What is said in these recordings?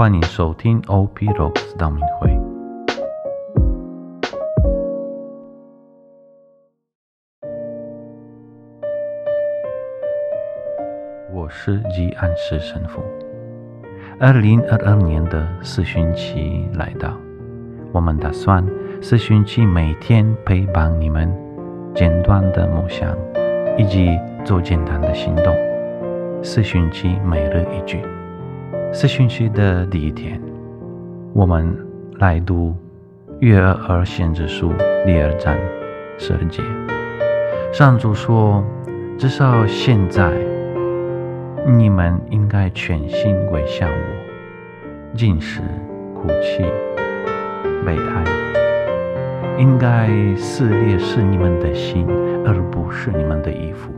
欢迎收听 OP Rocks 道明会。我是吉安市神父。二零二二年的四旬期来到，我们打算四旬期每天陪伴你们简短的梦想，以及做简单的行动。四旬期每日一句。四旬期的第一天，我们来读约尔先知书第二章十二节。上主说：“至少现在，你们应该全心归向我，尽食哭泣、悲哀，应该撕裂是你们的心，而不是你们的衣服。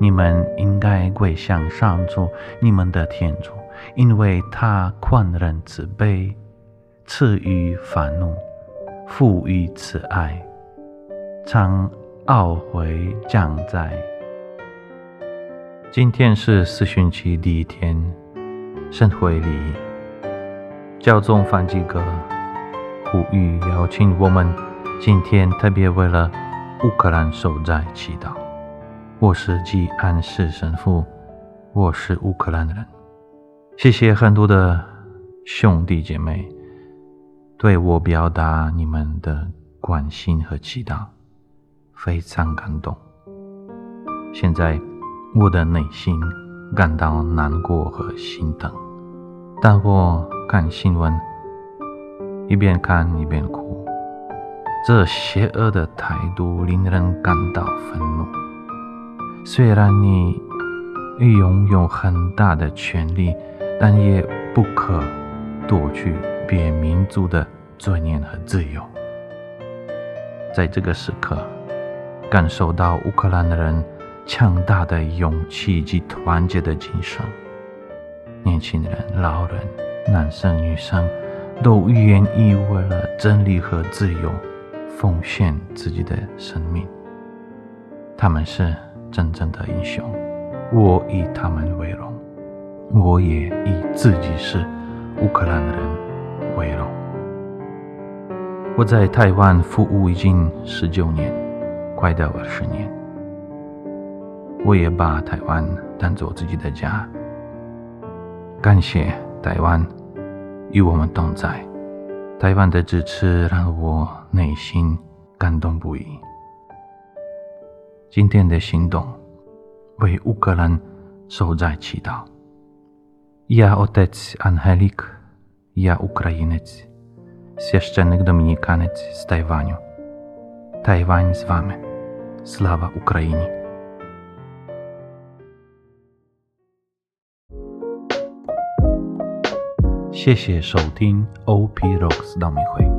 你们应该归向上主，你们的天主。”因为他宽仁慈悲，赐予愤怒，赋予慈爱，常懊悔降灾。今天是四旬期第一天，圣会里教宗梵基格呼吁邀请我们今天特别为了乌克兰受灾祈祷。我是基安士神父，我是乌克兰人。谢谢很多的兄弟姐妹对我表达你们的关心和祈祷，非常感动。现在我的内心感到难过和心疼，但我看新闻，一边看一边哭。这邪恶的态度令人感到愤怒。虽然你拥有很大的权利。但也不可夺去别民族的尊严和自由。在这个时刻，感受到乌克兰的人强大的勇气及团结的精神。年轻人、老人、男生、女生，都愿意为了真理和自由奉献自己的生命。他们是真正的英雄，我以他们为荣。我也以自己是乌克兰的人为荣。我在台湾服务已经十九年，快到二十年。我也把台湾当做自己的家。感谢台湾与我们同在，台湾的支持让我内心感动不已。今天的行动为乌克兰受灾祈祷。Ja otec Angelik, ja Ukrainiec, świeszczenik Dominikanec z Tajwaniu. Tajwań z wami. Sława Ukrainie. Xie xie shou OP Rocks 道明会。